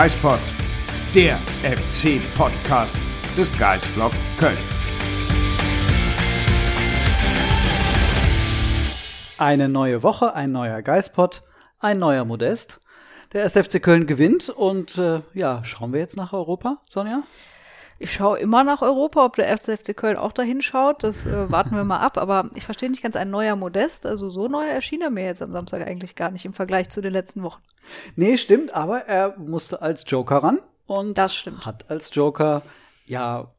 Geispod, der FC-Podcast des Geistblog Köln. Eine neue Woche, ein neuer Geistpot, ein neuer Modest. Der SFC Köln gewinnt und äh, ja, schauen wir jetzt nach Europa, Sonja? Ich schaue immer nach Europa, ob der FC Köln auch dahin schaut. Das äh, warten wir mal ab. Aber ich verstehe nicht ganz ein neuer Modest. Also so neu erschien er mir jetzt am Samstag eigentlich gar nicht im Vergleich zu den letzten Wochen. Nee, stimmt, aber er musste als Joker ran und Das stimmt. hat als Joker ja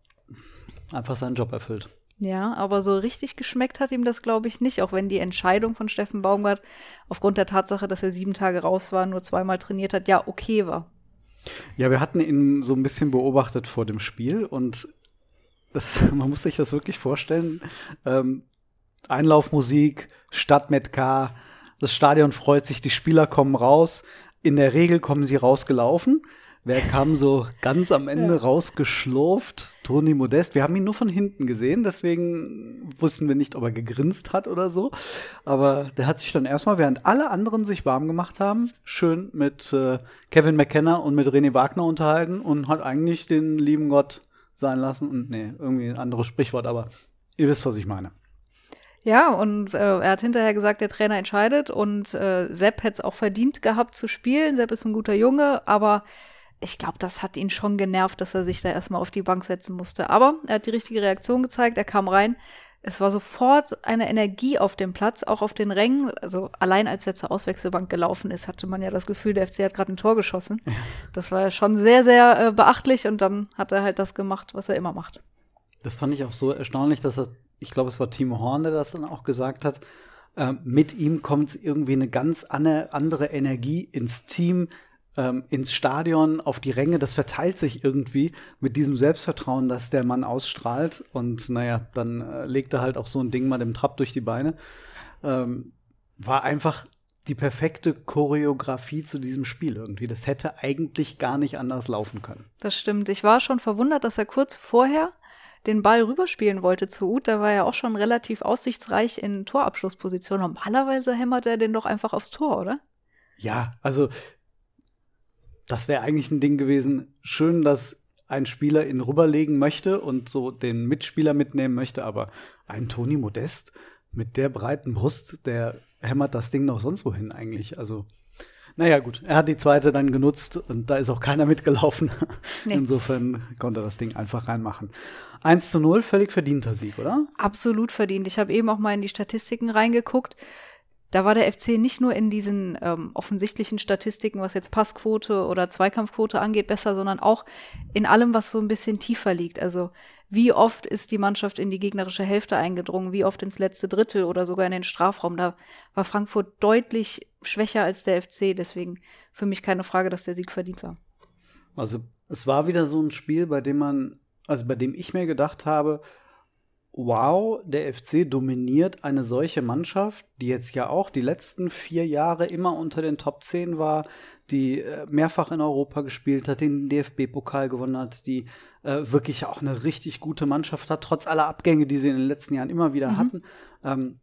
einfach seinen Job erfüllt. Ja, aber so richtig geschmeckt hat ihm das, glaube ich, nicht. Auch wenn die Entscheidung von Steffen Baumgart aufgrund der Tatsache, dass er sieben Tage raus war, nur zweimal trainiert hat, ja, okay war. Ja, wir hatten ihn so ein bisschen beobachtet vor dem Spiel und das, man muss sich das wirklich vorstellen. Ähm, Einlaufmusik, Stadt mit K, das Stadion freut sich, die Spieler kommen raus. In der Regel kommen sie rausgelaufen. Wer kam so ganz am Ende rausgeschlurft? Toni Modest. Wir haben ihn nur von hinten gesehen, deswegen wussten wir nicht, ob er gegrinst hat oder so. Aber der hat sich dann erstmal, während alle anderen sich warm gemacht haben, schön mit äh, Kevin McKenna und mit René Wagner unterhalten und hat eigentlich den lieben Gott sein lassen. Und nee, irgendwie ein anderes Sprichwort, aber ihr wisst, was ich meine. Ja, und äh, er hat hinterher gesagt, der Trainer entscheidet und äh, Sepp hätte es auch verdient gehabt zu spielen. Sepp ist ein guter Junge, aber ich glaube, das hat ihn schon genervt, dass er sich da erstmal auf die Bank setzen musste. Aber er hat die richtige Reaktion gezeigt, er kam rein. Es war sofort eine Energie auf dem Platz, auch auf den Rängen. Also allein als er zur Auswechselbank gelaufen ist, hatte man ja das Gefühl, der FC hat gerade ein Tor geschossen. Das war schon sehr, sehr äh, beachtlich und dann hat er halt das gemacht, was er immer macht. Das fand ich auch so erstaunlich, dass er, ich glaube, es war Timo Horn, der das dann auch gesagt hat. Äh, mit ihm kommt irgendwie eine ganz andere Energie ins Team, ähm, ins Stadion, auf die Ränge. Das verteilt sich irgendwie mit diesem Selbstvertrauen, das der Mann ausstrahlt. Und naja, dann äh, legt er halt auch so ein Ding mal dem Trab durch die Beine. Ähm, war einfach die perfekte Choreografie zu diesem Spiel irgendwie. Das hätte eigentlich gar nicht anders laufen können. Das stimmt. Ich war schon verwundert, dass er kurz vorher den Ball rüberspielen wollte zu Uth. Da war er auch schon relativ aussichtsreich in Torabschlussposition. Normalerweise hämmert er den doch einfach aufs Tor, oder? Ja, also das wäre eigentlich ein Ding gewesen. Schön, dass ein Spieler ihn rüberlegen möchte und so den Mitspieler mitnehmen möchte, aber ein Toni Modest mit der breiten Brust, der hämmert das Ding noch sonst wohin eigentlich. Also, naja, gut, er hat die zweite dann genutzt und da ist auch keiner mitgelaufen. Nee. Insofern konnte er das Ding einfach reinmachen. 1 zu 0, völlig verdienter Sieg, oder? Absolut verdient. Ich habe eben auch mal in die Statistiken reingeguckt. Da war der FC nicht nur in diesen ähm, offensichtlichen Statistiken, was jetzt Passquote oder Zweikampfquote angeht, besser, sondern auch in allem, was so ein bisschen tiefer liegt. Also wie oft ist die Mannschaft in die gegnerische Hälfte eingedrungen, wie oft ins letzte Drittel oder sogar in den Strafraum. Da war Frankfurt deutlich schwächer als der FC. Deswegen für mich keine Frage, dass der Sieg verdient war. Also es war wieder so ein Spiel, bei dem man, also bei dem ich mir gedacht habe, wow, der FC dominiert eine solche Mannschaft, die jetzt ja auch die letzten vier Jahre immer unter den Top 10 war, die äh, mehrfach in Europa gespielt hat, den DFB-Pokal gewonnen hat, die äh, wirklich auch eine richtig gute Mannschaft hat, trotz aller Abgänge, die sie in den letzten Jahren immer wieder hatten. Ähm,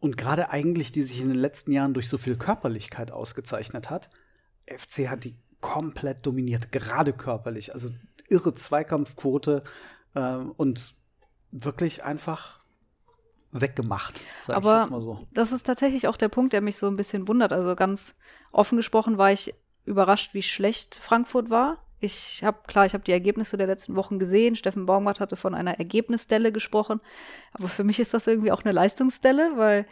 und gerade eigentlich, die sich in den letzten Jahren durch so viel Körperlichkeit ausgezeichnet hat. FC hat die komplett dominiert, gerade körperlich. Also irre Zweikampfquote äh, und wirklich einfach weggemacht, sag ich Aber jetzt mal so. das ist tatsächlich auch der Punkt, der mich so ein bisschen wundert. Also ganz offen gesprochen war ich überrascht, wie schlecht Frankfurt war. Ich habe klar, ich habe die Ergebnisse der letzten Wochen gesehen. Steffen Baumgart hatte von einer Ergebnisstelle gesprochen, aber für mich ist das irgendwie auch eine Leistungsstelle, weil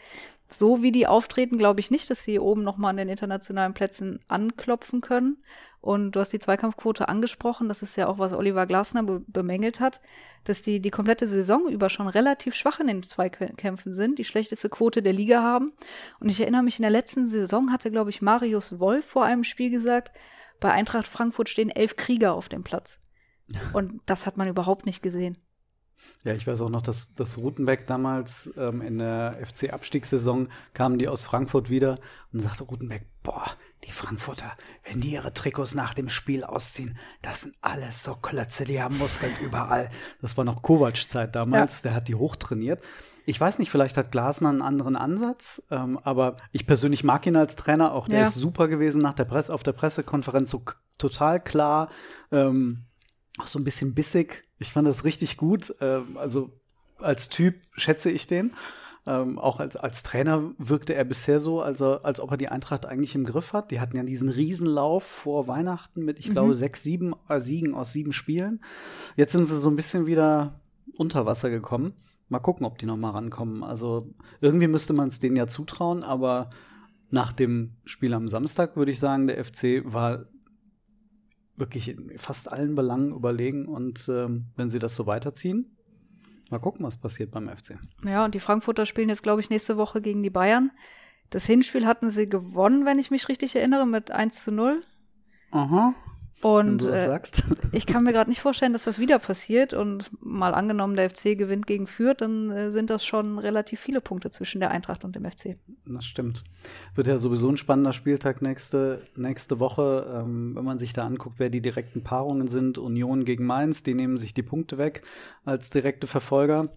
so wie die auftreten, glaube ich nicht, dass sie oben noch mal an den internationalen Plätzen anklopfen können. Und du hast die Zweikampfquote angesprochen. Das ist ja auch, was Oliver Glasner be bemängelt hat, dass die die komplette Saison über schon relativ schwach in den Zweikämpfen sind, die schlechteste Quote der Liga haben. Und ich erinnere mich, in der letzten Saison hatte, glaube ich, Marius Wolf vor einem Spiel gesagt, bei Eintracht Frankfurt stehen elf Krieger auf dem Platz. Und das hat man überhaupt nicht gesehen. Ja, ich weiß auch noch, dass, dass Rutenbeck damals ähm, in der FC-Abstiegssaison kamen die aus Frankfurt wieder und sagte Rutenbeck, boah, die Frankfurter, wenn die ihre Trikots nach dem Spiel ausziehen, das sind alles so Klötze, die haben Muskeln überall. Das war noch Kovac-Zeit damals, ja. der hat die hochtrainiert. Ich weiß nicht, vielleicht hat Glasner einen anderen Ansatz, ähm, aber ich persönlich mag ihn als Trainer auch. Der ja. ist super gewesen nach der Presse, auf der Pressekonferenz so total klar. Ähm, auch so ein bisschen bissig. Ich fand das richtig gut. Ähm, also als Typ schätze ich den. Ähm, auch als, als Trainer wirkte er bisher so, also, als ob er die Eintracht eigentlich im Griff hat. Die hatten ja diesen Riesenlauf vor Weihnachten mit, ich mhm. glaube, sechs, sieben äh, Siegen aus sieben Spielen. Jetzt sind sie so ein bisschen wieder unter Wasser gekommen. Mal gucken, ob die noch mal rankommen. Also irgendwie müsste man es denen ja zutrauen, aber nach dem Spiel am Samstag würde ich sagen, der FC war wirklich in fast allen Belangen überlegen und ähm, wenn sie das so weiterziehen, mal gucken, was passiert beim FC. Ja, und die Frankfurter spielen jetzt, glaube ich, nächste Woche gegen die Bayern. Das Hinspiel hatten sie gewonnen, wenn ich mich richtig erinnere, mit 1 zu 0. Aha. Und äh, ich kann mir gerade nicht vorstellen, dass das wieder passiert. Und mal angenommen, der FC gewinnt gegen Fürth, dann äh, sind das schon relativ viele Punkte zwischen der Eintracht und dem FC. Das stimmt. Wird ja sowieso ein spannender Spieltag nächste, nächste Woche. Ähm, wenn man sich da anguckt, wer die direkten Paarungen sind, Union gegen Mainz, die nehmen sich die Punkte weg als direkte Verfolger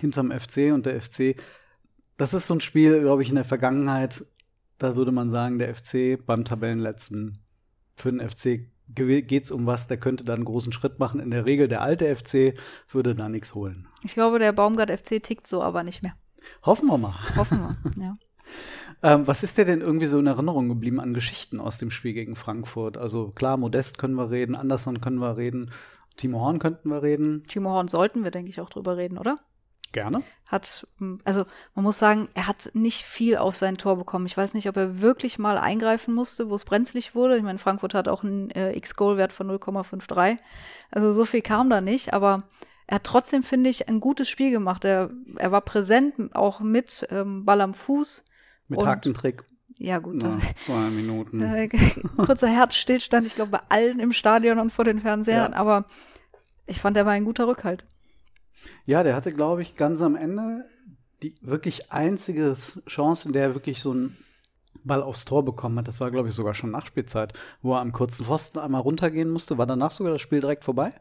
hinterm FC und der FC. Das ist so ein Spiel, glaube ich, in der Vergangenheit, da würde man sagen, der FC beim Tabellenletzten für den FC geht es um was, der könnte da einen großen Schritt machen. In der Regel der alte FC würde da nichts holen. Ich glaube, der Baumgart FC tickt so aber nicht mehr. Hoffen wir mal. Hoffen wir, ja. ähm, was ist dir denn irgendwie so in Erinnerung geblieben an Geschichten aus dem Spiel gegen Frankfurt? Also klar, Modest können wir reden, Anderson können wir reden, Timo Horn könnten wir reden. Timo Horn sollten wir, denke ich, auch drüber reden, oder? Gerne. Hat, also man muss sagen, er hat nicht viel auf sein Tor bekommen. Ich weiß nicht, ob er wirklich mal eingreifen musste, wo es brenzlig wurde. Ich meine, Frankfurt hat auch einen äh, X-Goal-Wert von 0,53. Also so viel kam da nicht, aber er hat trotzdem, finde ich, ein gutes Spiel gemacht. Er, er war präsent, auch mit ähm, Ball am Fuß. Mit Hakentrick. Ja, gut. Na, zwei Minuten. Äh, kurzer Herzstillstand, ich glaube, bei allen im Stadion und vor den Fernsehern, ja. aber ich fand, er war ein guter Rückhalt. Ja, der hatte, glaube ich, ganz am Ende die wirklich einzige Chance, in der er wirklich so einen Ball aufs Tor bekommen hat. Das war, glaube ich, sogar schon Nachspielzeit, wo er am kurzen Pfosten einmal runtergehen musste. War danach sogar das Spiel direkt vorbei?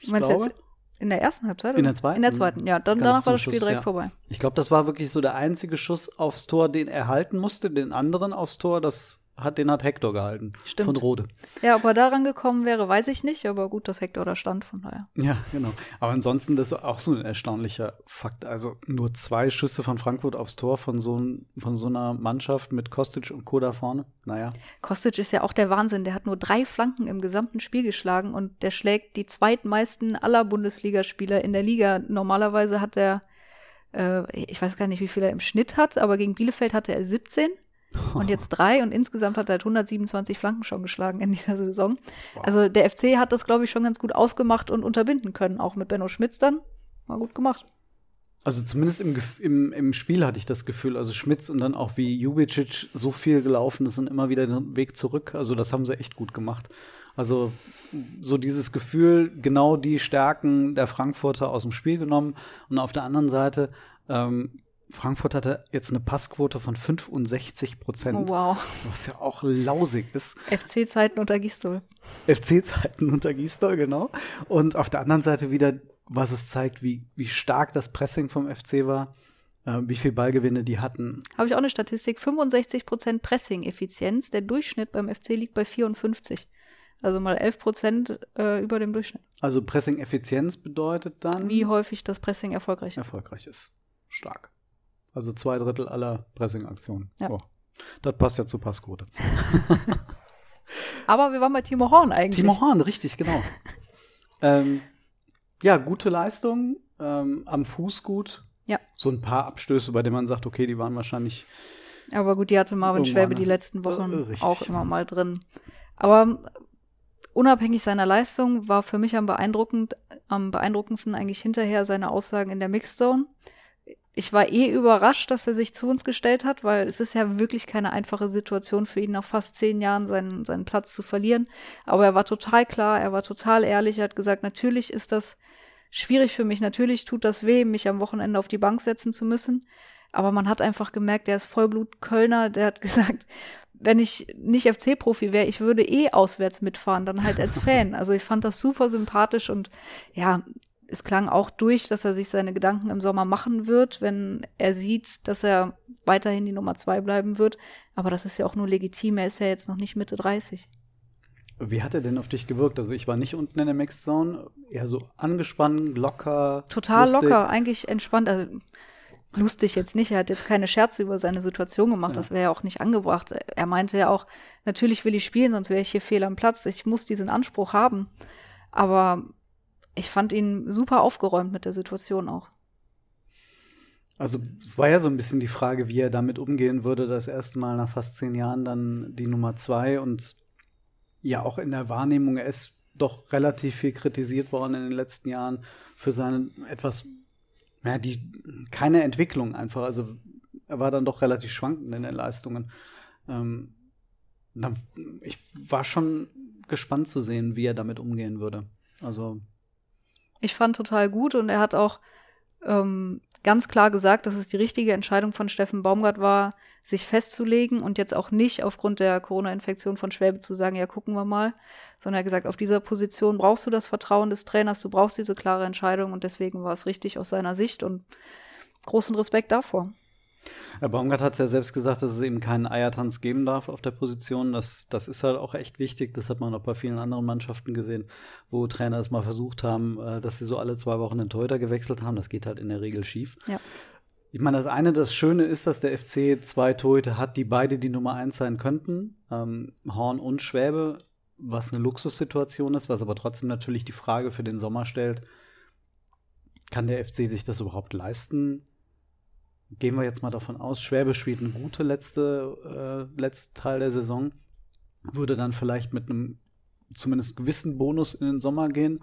Ich Meinst glaube. jetzt in der ersten Halbzeit? In der zweiten? In der zweiten, ja. Dann, danach war das Spiel Schuss, direkt ja. vorbei. Ich glaube, das war wirklich so der einzige Schuss aufs Tor, den er halten musste. Den anderen aufs Tor, das hat, den hat Hector gehalten. Stimmt. Von Rode. Ja, ob er daran gekommen wäre, weiß ich nicht, aber gut, dass Hector da stand, von daher. Ja, genau. Aber ansonsten, das ist auch so ein erstaunlicher Fakt. Also nur zwei Schüsse von Frankfurt aufs Tor von so, von so einer Mannschaft mit Kostic und Co. da vorne. Naja. Kostic ist ja auch der Wahnsinn. Der hat nur drei Flanken im gesamten Spiel geschlagen und der schlägt die zweitmeisten aller Bundesligaspieler in der Liga. Normalerweise hat er, äh, ich weiß gar nicht, wie viel er im Schnitt hat, aber gegen Bielefeld hatte er 17 und jetzt drei und insgesamt hat er halt 127 Flanken schon geschlagen in dieser Saison. Wow. Also der FC hat das, glaube ich, schon ganz gut ausgemacht und unterbinden können, auch mit Benno Schmitz dann. War gut gemacht. Also zumindest im, im, im Spiel hatte ich das Gefühl, also Schmitz und dann auch wie Jubicic so viel gelaufen ist und immer wieder den Weg zurück. Also das haben sie echt gut gemacht. Also so dieses Gefühl, genau die Stärken der Frankfurter aus dem Spiel genommen und auf der anderen Seite ähm, Frankfurt hatte jetzt eine Passquote von 65 Prozent. Oh, wow. Was ja auch lausig ist. FC-Zeiten unter Gistol. FC-Zeiten unter Gistol, genau. Und auf der anderen Seite wieder, was es zeigt, wie, wie stark das Pressing vom FC war, äh, wie viel Ballgewinne die hatten. Habe ich auch eine Statistik. 65 Prozent Pressing-Effizienz. Der Durchschnitt beim FC liegt bei 54. Also mal 11 Prozent äh, über dem Durchschnitt. Also Pressing-Effizienz bedeutet dann? Wie häufig das Pressing erfolgreich ist. Erfolgreich ist. Stark. Also zwei Drittel aller Pressing-Aktionen. Ja. Oh, das passt ja zur Passquote. Aber wir waren bei Timo Horn eigentlich. Timo Horn, richtig, genau. ähm, ja, gute Leistung, ähm, am Fuß gut. Ja. So ein paar Abstöße, bei denen man sagt, okay, die waren wahrscheinlich. Aber gut, die hatte Marvin Schwäbe die letzten Wochen äh, auch immer mal drin. Aber unabhängig seiner Leistung war für mich am, beeindruckend, am beeindruckendsten eigentlich hinterher seine Aussagen in der Mixzone. Ich war eh überrascht, dass er sich zu uns gestellt hat, weil es ist ja wirklich keine einfache Situation für ihn, nach fast zehn Jahren seinen, seinen Platz zu verlieren. Aber er war total klar, er war total ehrlich, er hat gesagt, natürlich ist das schwierig für mich, natürlich tut das weh, mich am Wochenende auf die Bank setzen zu müssen. Aber man hat einfach gemerkt, der ist Vollblut-Kölner, der hat gesagt, wenn ich nicht FC-Profi wäre, ich würde eh auswärts mitfahren, dann halt als Fan. Also ich fand das super sympathisch und ja, es klang auch durch, dass er sich seine Gedanken im Sommer machen wird, wenn er sieht, dass er weiterhin die Nummer zwei bleiben wird. Aber das ist ja auch nur legitim. Er ist ja jetzt noch nicht Mitte 30. Wie hat er denn auf dich gewirkt? Also ich war nicht unten in der Mixzone, eher so angespannt, locker. Total lustig. locker, eigentlich entspannt. Also lustig jetzt nicht. Er hat jetzt keine Scherze über seine Situation gemacht. Ja. Das wäre ja auch nicht angebracht. Er meinte ja auch, natürlich will ich spielen, sonst wäre ich hier fehl am Platz. Ich muss diesen Anspruch haben. Aber ich fand ihn super aufgeräumt mit der Situation auch. Also es war ja so ein bisschen die Frage, wie er damit umgehen würde, das erste Mal nach fast zehn Jahren dann die Nummer zwei und ja auch in der Wahrnehmung, er ist doch relativ viel kritisiert worden in den letzten Jahren für seine etwas, ja, die keine Entwicklung einfach. Also er war dann doch relativ schwankend in den Leistungen. Ähm, ich war schon gespannt zu sehen, wie er damit umgehen würde. Also ich fand total gut und er hat auch ähm, ganz klar gesagt, dass es die richtige Entscheidung von Steffen Baumgart war, sich festzulegen und jetzt auch nicht aufgrund der Corona-Infektion von Schwäbe zu sagen, ja, gucken wir mal, sondern er hat gesagt, auf dieser Position brauchst du das Vertrauen des Trainers, du brauchst diese klare Entscheidung und deswegen war es richtig aus seiner Sicht und großen Respekt davor. Herr Baumgart hat es ja selbst gesagt, dass es eben keinen Eiertanz geben darf auf der Position. Das, das ist halt auch echt wichtig. Das hat man auch bei vielen anderen Mannschaften gesehen, wo Trainer es mal versucht haben, äh, dass sie so alle zwei Wochen den Torhüter gewechselt haben. Das geht halt in der Regel schief. Ja. Ich meine, das eine, das Schöne ist, dass der FC zwei Torhüter hat, die beide die Nummer eins sein könnten. Ähm, Horn und Schwäbe, was eine Luxussituation ist, was aber trotzdem natürlich die Frage für den Sommer stellt, kann der FC sich das überhaupt leisten, gehen wir jetzt mal davon aus, Schwäbe spielt eine gute letzte, äh, letzte Teil der Saison, würde dann vielleicht mit einem zumindest gewissen Bonus in den Sommer gehen.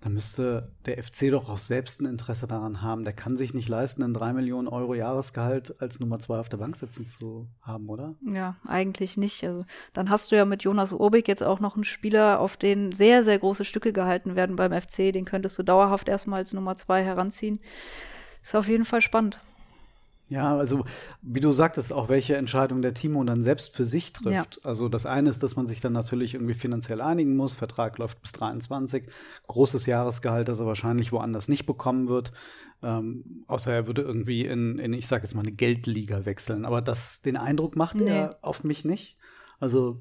Dann müsste der FC doch auch selbst ein Interesse daran haben. Der kann sich nicht leisten, ein 3 Millionen Euro Jahresgehalt als Nummer zwei auf der Bank sitzen zu haben, oder? Ja, eigentlich nicht. Also, dann hast du ja mit Jonas Urbik jetzt auch noch einen Spieler, auf den sehr, sehr große Stücke gehalten werden beim FC. Den könntest du dauerhaft erstmal als Nummer zwei heranziehen. Ist auf jeden Fall spannend. Ja, also wie du sagtest, auch welche Entscheidung der Timo dann selbst für sich trifft. Ja. Also das eine ist, dass man sich dann natürlich irgendwie finanziell einigen muss. Vertrag läuft bis 23. Großes Jahresgehalt, das er wahrscheinlich woanders nicht bekommen wird. Ähm, außer er würde irgendwie in, in ich sage jetzt mal, eine Geldliga wechseln. Aber das, den Eindruck macht nee. er auf mich nicht. Also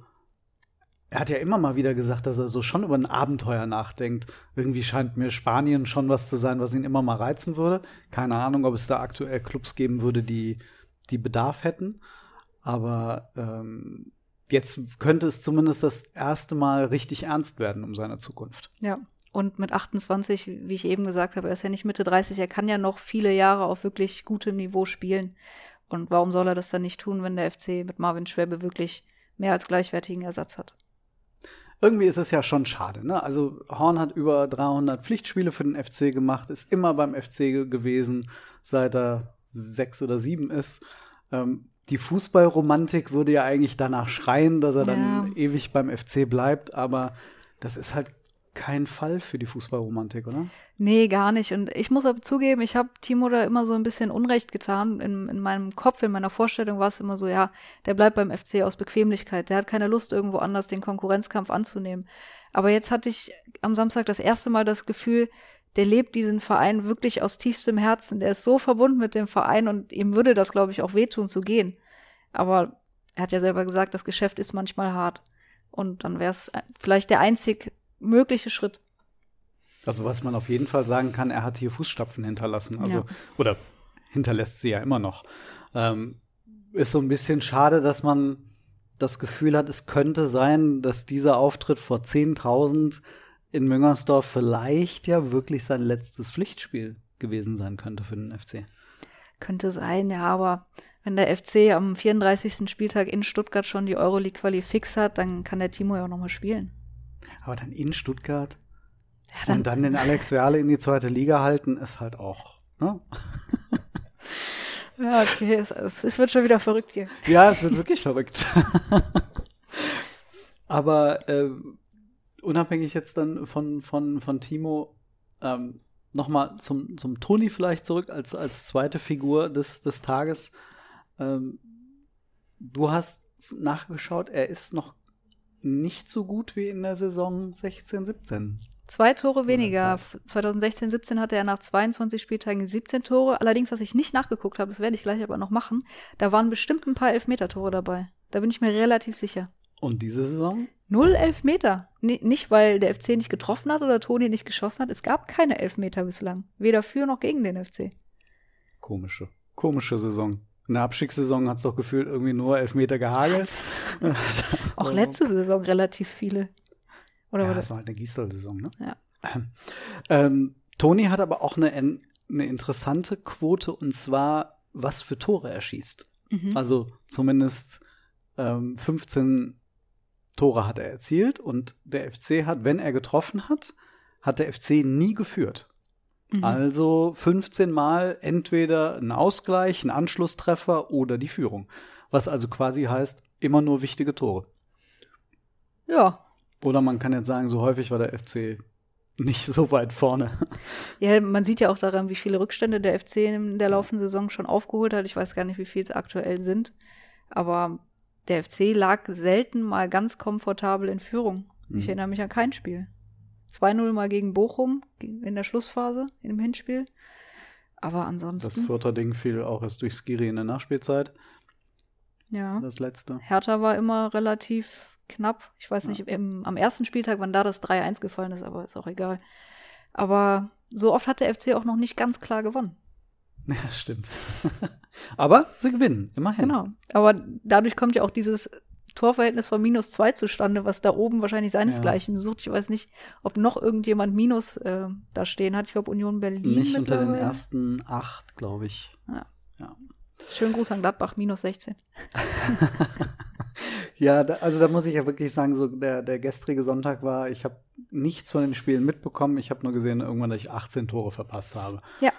er hat ja immer mal wieder gesagt, dass er so schon über ein Abenteuer nachdenkt. Irgendwie scheint mir Spanien schon was zu sein, was ihn immer mal reizen würde. Keine Ahnung, ob es da aktuell Clubs geben würde, die, die Bedarf hätten. Aber ähm, jetzt könnte es zumindest das erste Mal richtig ernst werden um seine Zukunft. Ja. Und mit 28, wie ich eben gesagt habe, er ist ja nicht Mitte 30, er kann ja noch viele Jahre auf wirklich gutem Niveau spielen. Und warum soll er das dann nicht tun, wenn der FC mit Marvin Schwäbe wirklich mehr als gleichwertigen Ersatz hat? Irgendwie ist es ja schon schade. Ne? Also Horn hat über 300 Pflichtspiele für den FC gemacht, ist immer beim FC gewesen, seit er sechs oder sieben ist. Ähm, die Fußballromantik würde ja eigentlich danach schreien, dass er ja. dann ewig beim FC bleibt, aber das ist halt kein Fall für die Fußballromantik, oder? Nee, gar nicht. Und ich muss aber zugeben, ich habe Timo da immer so ein bisschen Unrecht getan. In, in meinem Kopf, in meiner Vorstellung war es immer so, ja, der bleibt beim FC aus Bequemlichkeit. Der hat keine Lust, irgendwo anders den Konkurrenzkampf anzunehmen. Aber jetzt hatte ich am Samstag das erste Mal das Gefühl, der lebt diesen Verein wirklich aus tiefstem Herzen. Der ist so verbunden mit dem Verein und ihm würde das, glaube ich, auch wehtun zu gehen. Aber er hat ja selber gesagt, das Geschäft ist manchmal hart. Und dann wäre es vielleicht der einzig mögliche Schritt. Also was man auf jeden Fall sagen kann, er hat hier Fußstapfen hinterlassen. Also, ja. oder hinterlässt sie ja immer noch. Ähm, ist so ein bisschen schade, dass man das Gefühl hat, es könnte sein, dass dieser Auftritt vor 10.000 in Müngersdorf vielleicht ja wirklich sein letztes Pflichtspiel gewesen sein könnte für den FC. Könnte sein, ja, aber wenn der FC am 34. Spieltag in Stuttgart schon die Euroleague-Quali fix hat, dann kann der Timo ja auch nochmal spielen. Aber dann in Stuttgart Ja, dann, und dann den Alex Werle in die zweite Liga halten, ist halt auch. Ne? ja okay, es, es, wird schon wieder verrückt hier. Ja, es wird wirklich verrückt. Aber äh, unabhängig jetzt dann von, von, von Timo, ähm, nochmal zum, zum Toni vielleicht zurück als, als zweite Figur des, des Tages. Ähm, du hast nachgeschaut, er ist noch nicht so gut wie in der Saison 16, 17. Zwei Tore weniger. 2016, 17 hatte er nach 22 Spieltagen 17 Tore. Allerdings, was ich nicht nachgeguckt habe, das werde ich gleich aber noch machen, da waren bestimmt ein paar Elfmeter-Tore dabei. Da bin ich mir relativ sicher. Und diese Saison? Null Elfmeter. N nicht, weil der FC nicht getroffen hat oder Toni nicht geschossen hat. Es gab keine Elfmeter bislang. Weder für noch gegen den FC. Komische, komische Saison. In der Abstiegssaison hat es doch gefühlt irgendwie nur Elfmeter gehagelt. Auch letzte Saison relativ viele. Oder ja, war das das? war halt eine Gisdol-Saison, ne? Ja. Ähm, Toni hat aber auch eine, eine interessante Quote und zwar, was für Tore er schießt. Mhm. Also zumindest ähm, 15 Tore hat er erzielt und der FC hat, wenn er getroffen hat, hat der FC nie geführt. Mhm. Also 15 Mal entweder ein Ausgleich, ein Anschlusstreffer oder die Führung. Was also quasi heißt, immer nur wichtige Tore. Ja. Oder man kann jetzt sagen, so häufig war der FC nicht so weit vorne. Ja, man sieht ja auch daran, wie viele Rückstände der FC in der laufenden Saison schon aufgeholt hat. Ich weiß gar nicht, wie viel es aktuell sind. Aber der FC lag selten mal ganz komfortabel in Führung. Ich Mhm. erinnere mich an kein Spiel. 2-0 mal gegen Bochum in der Schlussphase, im Hinspiel. Aber Das ansonsten, Fürther Ding fiel auch erst durch Skiri in der Nachspielzeit, ja. das letzte. Hertha war immer relativ knapp. Ich weiß nicht, im, am ersten Spieltag, wann da das 3-1 gefallen ist, aber ist auch egal. Aber so oft hat der FC auch noch nicht ganz klar gewonnen. Ja, stimmt. Aber sie gewinnen, immerhin. Genau. Aber dadurch kommt ja auch dieses Torverhältnis von minus zwei zustande, was da oben wahrscheinlich seinesgleichen sucht. Ich weiß nicht, ob noch irgendjemand Minus äh, da stehen hat. Ich glaube, Union Berlin. Nicht unter den ersten acht, glaube ich. Ja. Ja. Schönen Gruß an Gladbach, minus 16. Ja, da, also da muss ich ja wirklich sagen, so der, der gestrige Sonntag war, ich habe nichts von den Spielen mitbekommen. Ich habe nur gesehen, irgendwann, dass ich 18 Tore verpasst habe. Ja.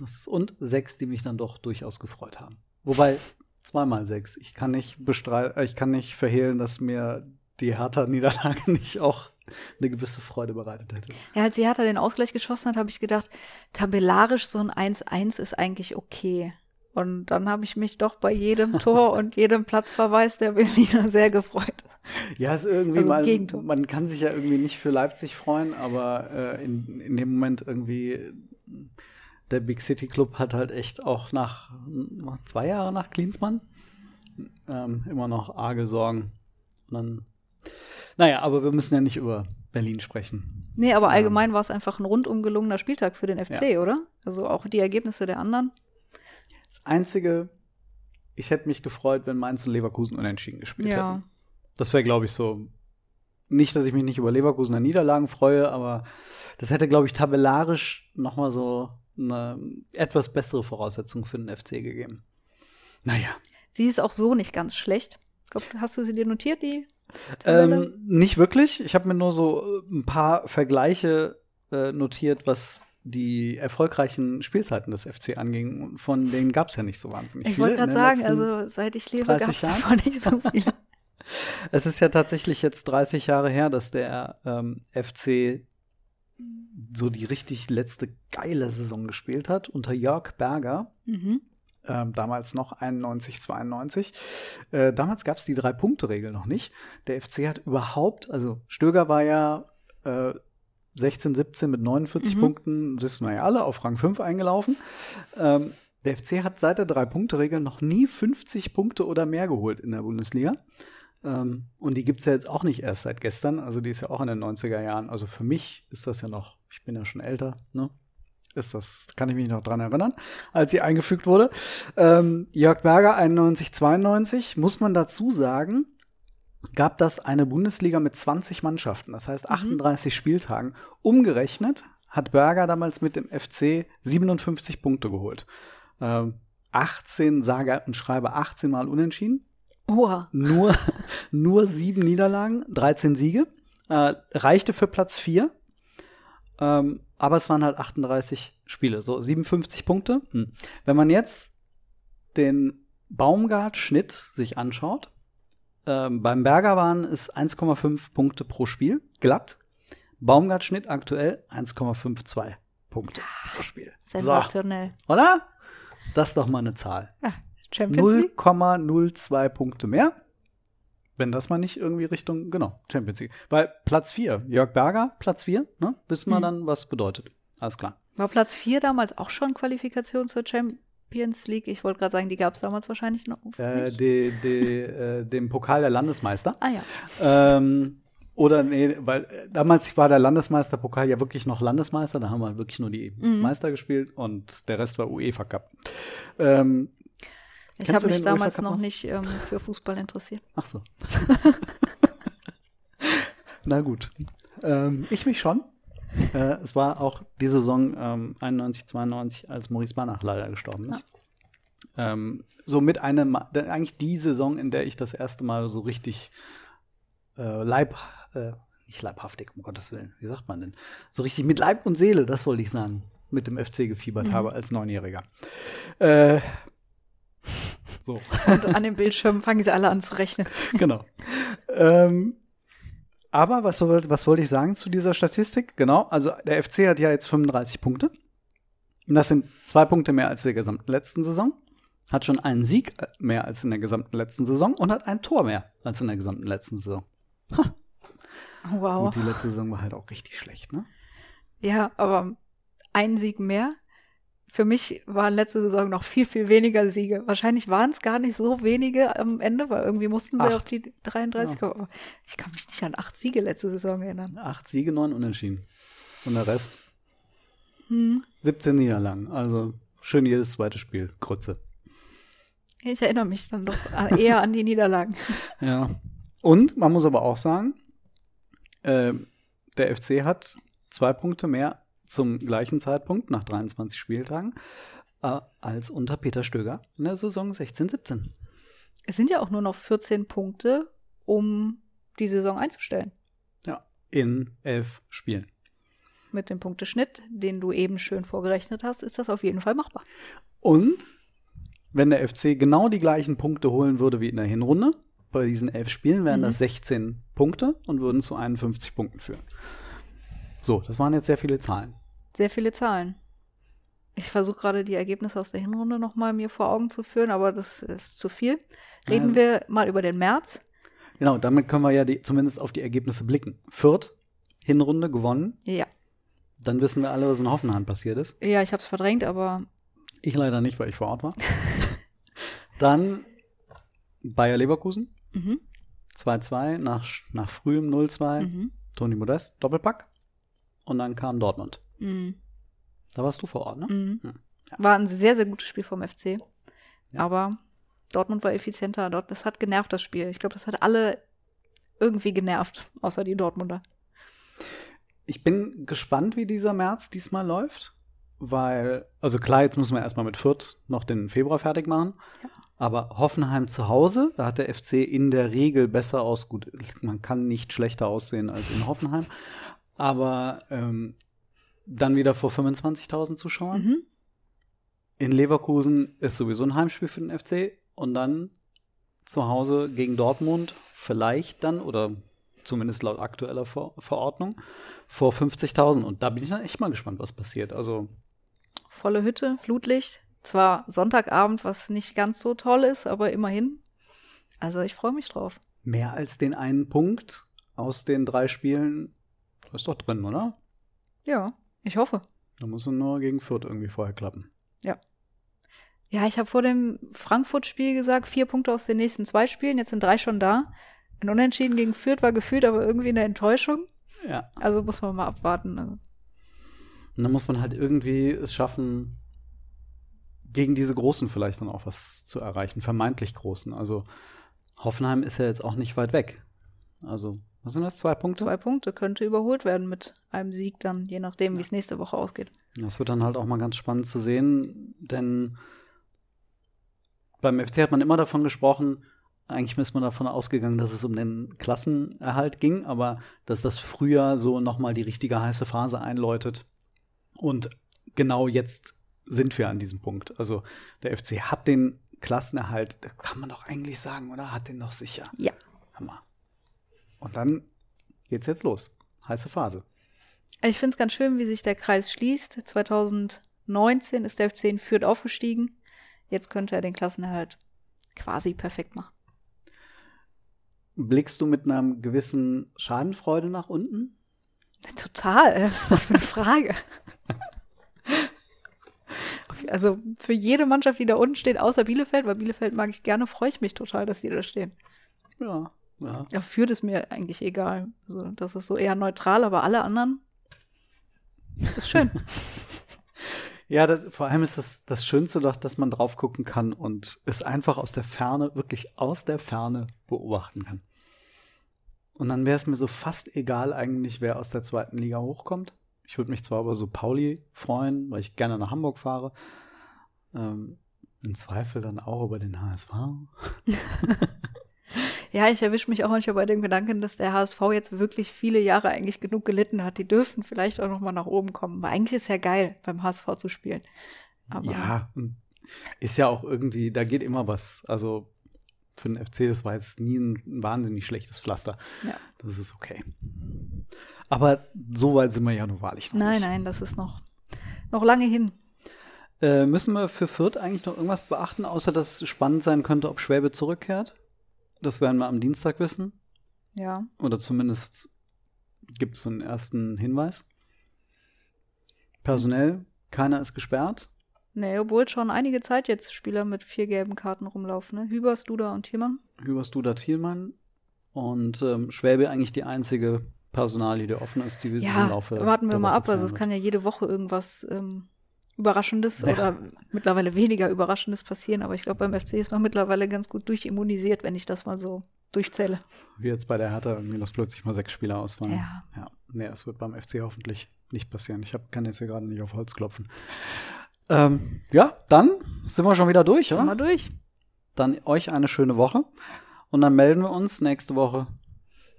Das, und sechs, die mich dann doch durchaus gefreut haben. Wobei, zweimal sechs. Ich kann nicht bestreiten, ich kann nicht verhehlen, dass mir die Hertha-Niederlage nicht auch eine gewisse Freude bereitet hätte. Ja, als die Hertha den Ausgleich geschossen hat, habe ich gedacht, tabellarisch so ein 1-1 ist eigentlich okay. Und dann habe ich mich doch bei jedem Tor und jedem Platzverweis der Berliner sehr gefreut. Ja, ist irgendwie Also mal, man kann sich ja irgendwie nicht für Leipzig freuen, aber äh, in, in dem Moment irgendwie der Big City Club hat halt echt auch nach zwei Jahren nach Klinsmann ähm, immer noch arge Sorgen. Und dann, naja, aber wir müssen ja nicht über Berlin sprechen. Nee, aber allgemein war es einfach ein rundum gelungener Spieltag für den FC, oder? Also auch die Ergebnisse der anderen. Das Einzige, ich hätte mich gefreut, wenn Mainz und Leverkusen unentschieden gespielt Ja. hätten. Das wäre, glaube ich, so. Nicht, dass ich mich nicht über Leverkusener Niederlagen freue, aber das hätte, glaube ich, tabellarisch noch mal so eine etwas bessere Voraussetzung für den FC gegeben. Naja, Sie ist auch so nicht ganz schlecht. Ich glaub, hast du sie dir notiert, die Tabelle? ähm, nicht wirklich. Ich habe mir nur so äh, ein paar Vergleiche äh, notiert, was die erfolgreichen Spielzeiten des FC anging. Und von denen gab es ja nicht so wahnsinnig ich viele. wollte in gerade sagen, also seit ich lebe, 30 gab es davon nicht so viele. Es ist ja tatsächlich jetzt 30 Jahre her, dass der ähm, FC so die richtig letzte geile Saison gespielt hat unter Jörg Berger. mhm. Ähm, damals noch 91, 92. Äh, damals gab es die Drei-Punkte-Regel noch nicht. Der FC hat überhaupt, also Stöger war ja äh, 16, 17 mit 49 Mhm. Punkten, das wissen wir ja alle, auf Rang 5 eingelaufen. Ähm, der FC hat seit der Drei-Punkte-Regel noch nie 50 Punkte oder mehr geholt in der Bundesliga. Ähm, und die gibt's ja jetzt auch nicht erst seit gestern, also die ist ja auch in den 90er Jahren. Also für mich ist das ja noch, ich bin ja schon älter, ne? Ist das, kann ich mich noch dran erinnern, als sie eingefügt wurde. Ähm, Jörg Berger 91, 92, muss man dazu sagen, gab das eine Bundesliga mit 20 Mannschaften, das heißt 38 Spieltagen. Umgerechnet hat Berger damals mit dem FC 57 Punkte geholt. Ähm, 18, sage und schreibe 18 Mal unentschieden. Oha. Nur, nur sieben Niederlagen, 13 Siege. Äh, reichte für Platz 4. Ähm, aber es waren halt 38 Spiele, so 57 Punkte. Hm. Wenn man jetzt den Baumgart-Schnitt sich anschaut, ähm, beim Berger waren es 1,5 Punkte pro Spiel, glatt. Baumgart-Schnitt aktuell 1,52 Punkte pro Spiel. Sensationell. So, oder? Das ist doch mal eine Zahl. Ja, Champions League. 0,02 Punkte mehr. Wenn das mal nicht irgendwie Richtung, genau, Champions League. Weil Platz 4, Jörg Berger, Platz 4, ne? Wissen wir Mhm. dann, was bedeutet. Alles klar. War Platz 4 damals auch schon Qualifikation zur Champions League? Ich wollte gerade sagen, die gab es damals wahrscheinlich noch Äh, die, die, äh, dem Pokal der Landesmeister. Ah ja. Ähm, oder nee, weil äh, damals war der Landesmeisterpokal ja wirklich noch Landesmeister, da haben wir wirklich nur die Mhm. Meister gespielt und der Rest war UEFA Cup. Ähm, Ich habe mich damals noch nicht ähm, für Fußball interessiert. ach so. Na gut. Ähm, ich mich schon. Äh, es war auch die Saison ähm, 91, 92, als Maurice Banach leider gestorben ist. Ähm, so mit einem, eigentlich die Saison, in der ich das erste Mal so richtig äh, Leib, äh, nicht leibhaftig, um Gottes Willen, wie sagt man denn? So richtig mit Leib und Seele, das wollte ich sagen, mit dem FC gefiebert habe als Neunjähriger. Äh, so. Und an dem Bildschirm fangen sie alle an zu rechnen. genau. ähm, aber was, was wollte ich sagen zu dieser Statistik? Genau, also der FC hat ja jetzt 35 Punkte. Und das sind zwei Punkte mehr als in der gesamten letzten Saison. Hat schon einen Sieg mehr als in der gesamten letzten Saison und hat ein Tor mehr als in der gesamten letzten Saison. Wow. Und die letzte Saison war halt auch richtig schlecht, ne? Ja, aber ein Sieg mehr. Für mich waren letzte Saison noch viel, viel weniger Siege. Wahrscheinlich waren es gar nicht so wenige am Ende, weil irgendwie mussten sie Acht. auf die 33 kommen. Aber ich kann mich nicht an acht Siege letzte Saison erinnern. Acht Siege, neun Unentschieden. Und der Rest Hm. 17 Niederlagen. Also schön jedes zweite Spiel. Grütze. Ich erinnere mich dann doch eher an die Niederlagen. Ja. Und man muss aber auch sagen, äh, der FC hat zwei Punkte mehr zum gleichen Zeitpunkt nach 23 Spieltagen äh, als unter Peter Stöger in der Saison 16-17. Es sind ja auch nur noch 14 Punkte, um die Saison einzustellen. Ja. In elf Spielen. Mit dem Punkteschnitt, den du eben schön vorgerechnet hast, ist das auf jeden Fall machbar. Und wenn der FC genau die gleichen Punkte holen würde wie in der Hinrunde, bei diesen elf Spielen wären Mhm. das 16 Punkte und würden zu 51 Punkten führen. So, das waren jetzt sehr viele Zahlen. Sehr viele Zahlen. Ich versuche gerade die Ergebnisse aus der Hinrunde nochmal mir vor Augen zu führen, aber das ist zu viel. Reden Ja. wir mal über den März. Genau, damit können wir ja die, zumindest auf die Ergebnisse blicken. Fürth, Hinrunde gewonnen. Ja, Dann wissen wir alle, was in Hoffenheim passiert ist. ja, ich habe es verdrängt, aber Ich leider nicht, weil ich vor Ort war. Dann Bayer Leverkusen, mhm, 2-2 nach, nach frühem 0-2. mhm, Toni Modest, Doppelpack. Und dann kam Dortmund. mhm, Da warst du vor Ort, ne? mhm. Hm, War ein sehr, sehr gutes Spiel vom FC. Ja. Aber Dortmund war effizienter. Das hat genervt, das Spiel. Ich glaube, das hat alle irgendwie genervt, außer die Dortmunder. Ich bin gespannt, wie dieser März diesmal läuft. Weil, also klar, jetzt müssen wir erstmal mit Fürth noch den Februar fertig machen. Ja. Aber Hoffenheim zu Hause, da hat der FC in der Regel besser aus. Gut, man kann nicht schlechter aussehen als in Hoffenheim. Aber ähm, dann wieder vor 25.000 Zuschauern. Mhm. In Leverkusen ist sowieso ein Heimspiel für den FC. Und dann zu Hause gegen Dortmund vielleicht dann, oder zumindest laut aktueller Ver Verordnung, vor 50.000. Und da bin ich dann echt mal gespannt, was passiert. Also, Volle Hütte, Flutlicht. Zwar Sonntagabend, was nicht ganz so toll ist, aber immerhin. Also ich freue mich drauf. mehr als den einen Punkt aus den drei Spielen, ist doch drin, oder? Ja, ich hoffe. Da muss nur gegen Fürth irgendwie vorher klappen. Ja, ich habe vor dem Frankfurt-Spiel gesagt, vier Punkte aus den nächsten zwei Spielen. Jetzt sind drei schon da. Ein Unentschieden gegen Fürth war gefühlt aber irgendwie eine Enttäuschung. Ja. Also muss man mal abwarten. Also, Und dann muss man halt irgendwie es schaffen, gegen diese Großen vielleicht dann auch was zu erreichen, vermeintlich Großen. Also Hoffenheim ist ja jetzt auch nicht weit weg. Also, was sind das, zwei Punkte? zwei Punkte könnte überholt werden mit einem Sieg dann, je nachdem, wie es nächste Woche ausgeht. Das wird dann halt auch mal ganz spannend zu sehen, denn beim FC hat man immer davon gesprochen, eigentlich ist man davon ausgegangen, dass es um den Klassenerhalt ging, aber dass das Frühjahr so nochmal die richtige heiße Phase einläutet. Und genau jetzt sind wir an diesem Punkt. Also der FC hat den Klassenerhalt, kann man doch eigentlich sagen, oder? Hat den doch sicher. Ja. Hammer. Und dann geht's jetzt los. Heiße Phase. Ich finde es ganz schön, wie sich der Kreis schließt. 2019 ist der FC in Fürth aufgestiegen. Jetzt könnte er den Klassenerhalt quasi perfekt machen. Blickst du mit einer gewissen Schadenfreude nach unten? Total. Was ist das für eine Frage? also für jede Mannschaft, die da unten steht, außer Bielefeld, weil Bielefeld mag ich gerne, freue ich mich total, dass die da stehen. Ja, ja. Ja, führt es mir eigentlich egal. Also das ist so eher neutral, aber alle anderen ist schön. Ja, das, vor allem ist das das Schönste doch, dass man drauf gucken kann und es einfach aus der Ferne, wirklich aus der Ferne beobachten kann. Und dann wäre es mir so fast egal eigentlich, wer aus der zweiten Liga hochkommt. Ich würde mich zwar über so Pauli freuen, weil ich gerne nach Hamburg fahre. Ähm, Im Zweifel dann auch über den HSV. Ja, ich erwische mich auch manchmal bei dem Gedanken, dass der HSV jetzt wirklich viele Jahre eigentlich genug gelitten hat. Die dürfen vielleicht auch noch mal nach oben kommen. Weil eigentlich ist ja geil, beim HSV zu spielen. Aber ja, ist ja auch irgendwie, da geht immer was. Also für den FC, das war jetzt nie ein, wahnsinnig schlechtes Pflaster. Ja. Das ist okay. Aber so weit sind wir ja nur wahrlich noch Nein, nicht. nein, das ist noch, noch lange hin. Äh, müssen wir für Fürth eigentlich noch irgendwas beachten, außer dass es spannend sein könnte, ob Schwäbe zurückkehrt? Das werden wir am Dienstag wissen. Ja. Oder zumindest gibt es so einen ersten Hinweis. Personell, keiner ist gesperrt. Nee, obwohl schon einige Zeit jetzt Spieler mit vier gelben Karten rumlaufen. Ne? Hübers, Duda und Thiemann. Hübers Duda Thielmann. Und ähm, Schwäbe eigentlich die einzige Personalie, die offen ist, die wir so im Ja, Laufe warten wir mal ab. Also es kann ja jede Woche irgendwas ähm, Überraschendes Ja. oder mittlerweile weniger Überraschendes passieren. Aber ich glaube, beim FC ist man mittlerweile ganz gut durchimmunisiert, wenn ich das mal so durchzähle. Wie jetzt bei der Hertha irgendwie, dass plötzlich mal sechs Spieler ausfallen. Ja. ja. Nee, es wird beim FC hoffentlich nicht passieren. Ich hab, kann jetzt hier gerade nicht auf Holz klopfen. Ähm, ja, dann sind wir schon wieder durch, Sind oder? wir durch. Dann euch eine schöne Woche. Und dann melden wir uns nächste Woche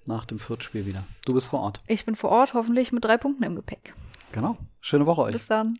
nach dem Viertspiel wieder. Du bist vor Ort. Ich bin vor Ort, hoffentlich mit drei Punkten im Gepäck. Genau. Schöne Woche euch. Bis dann.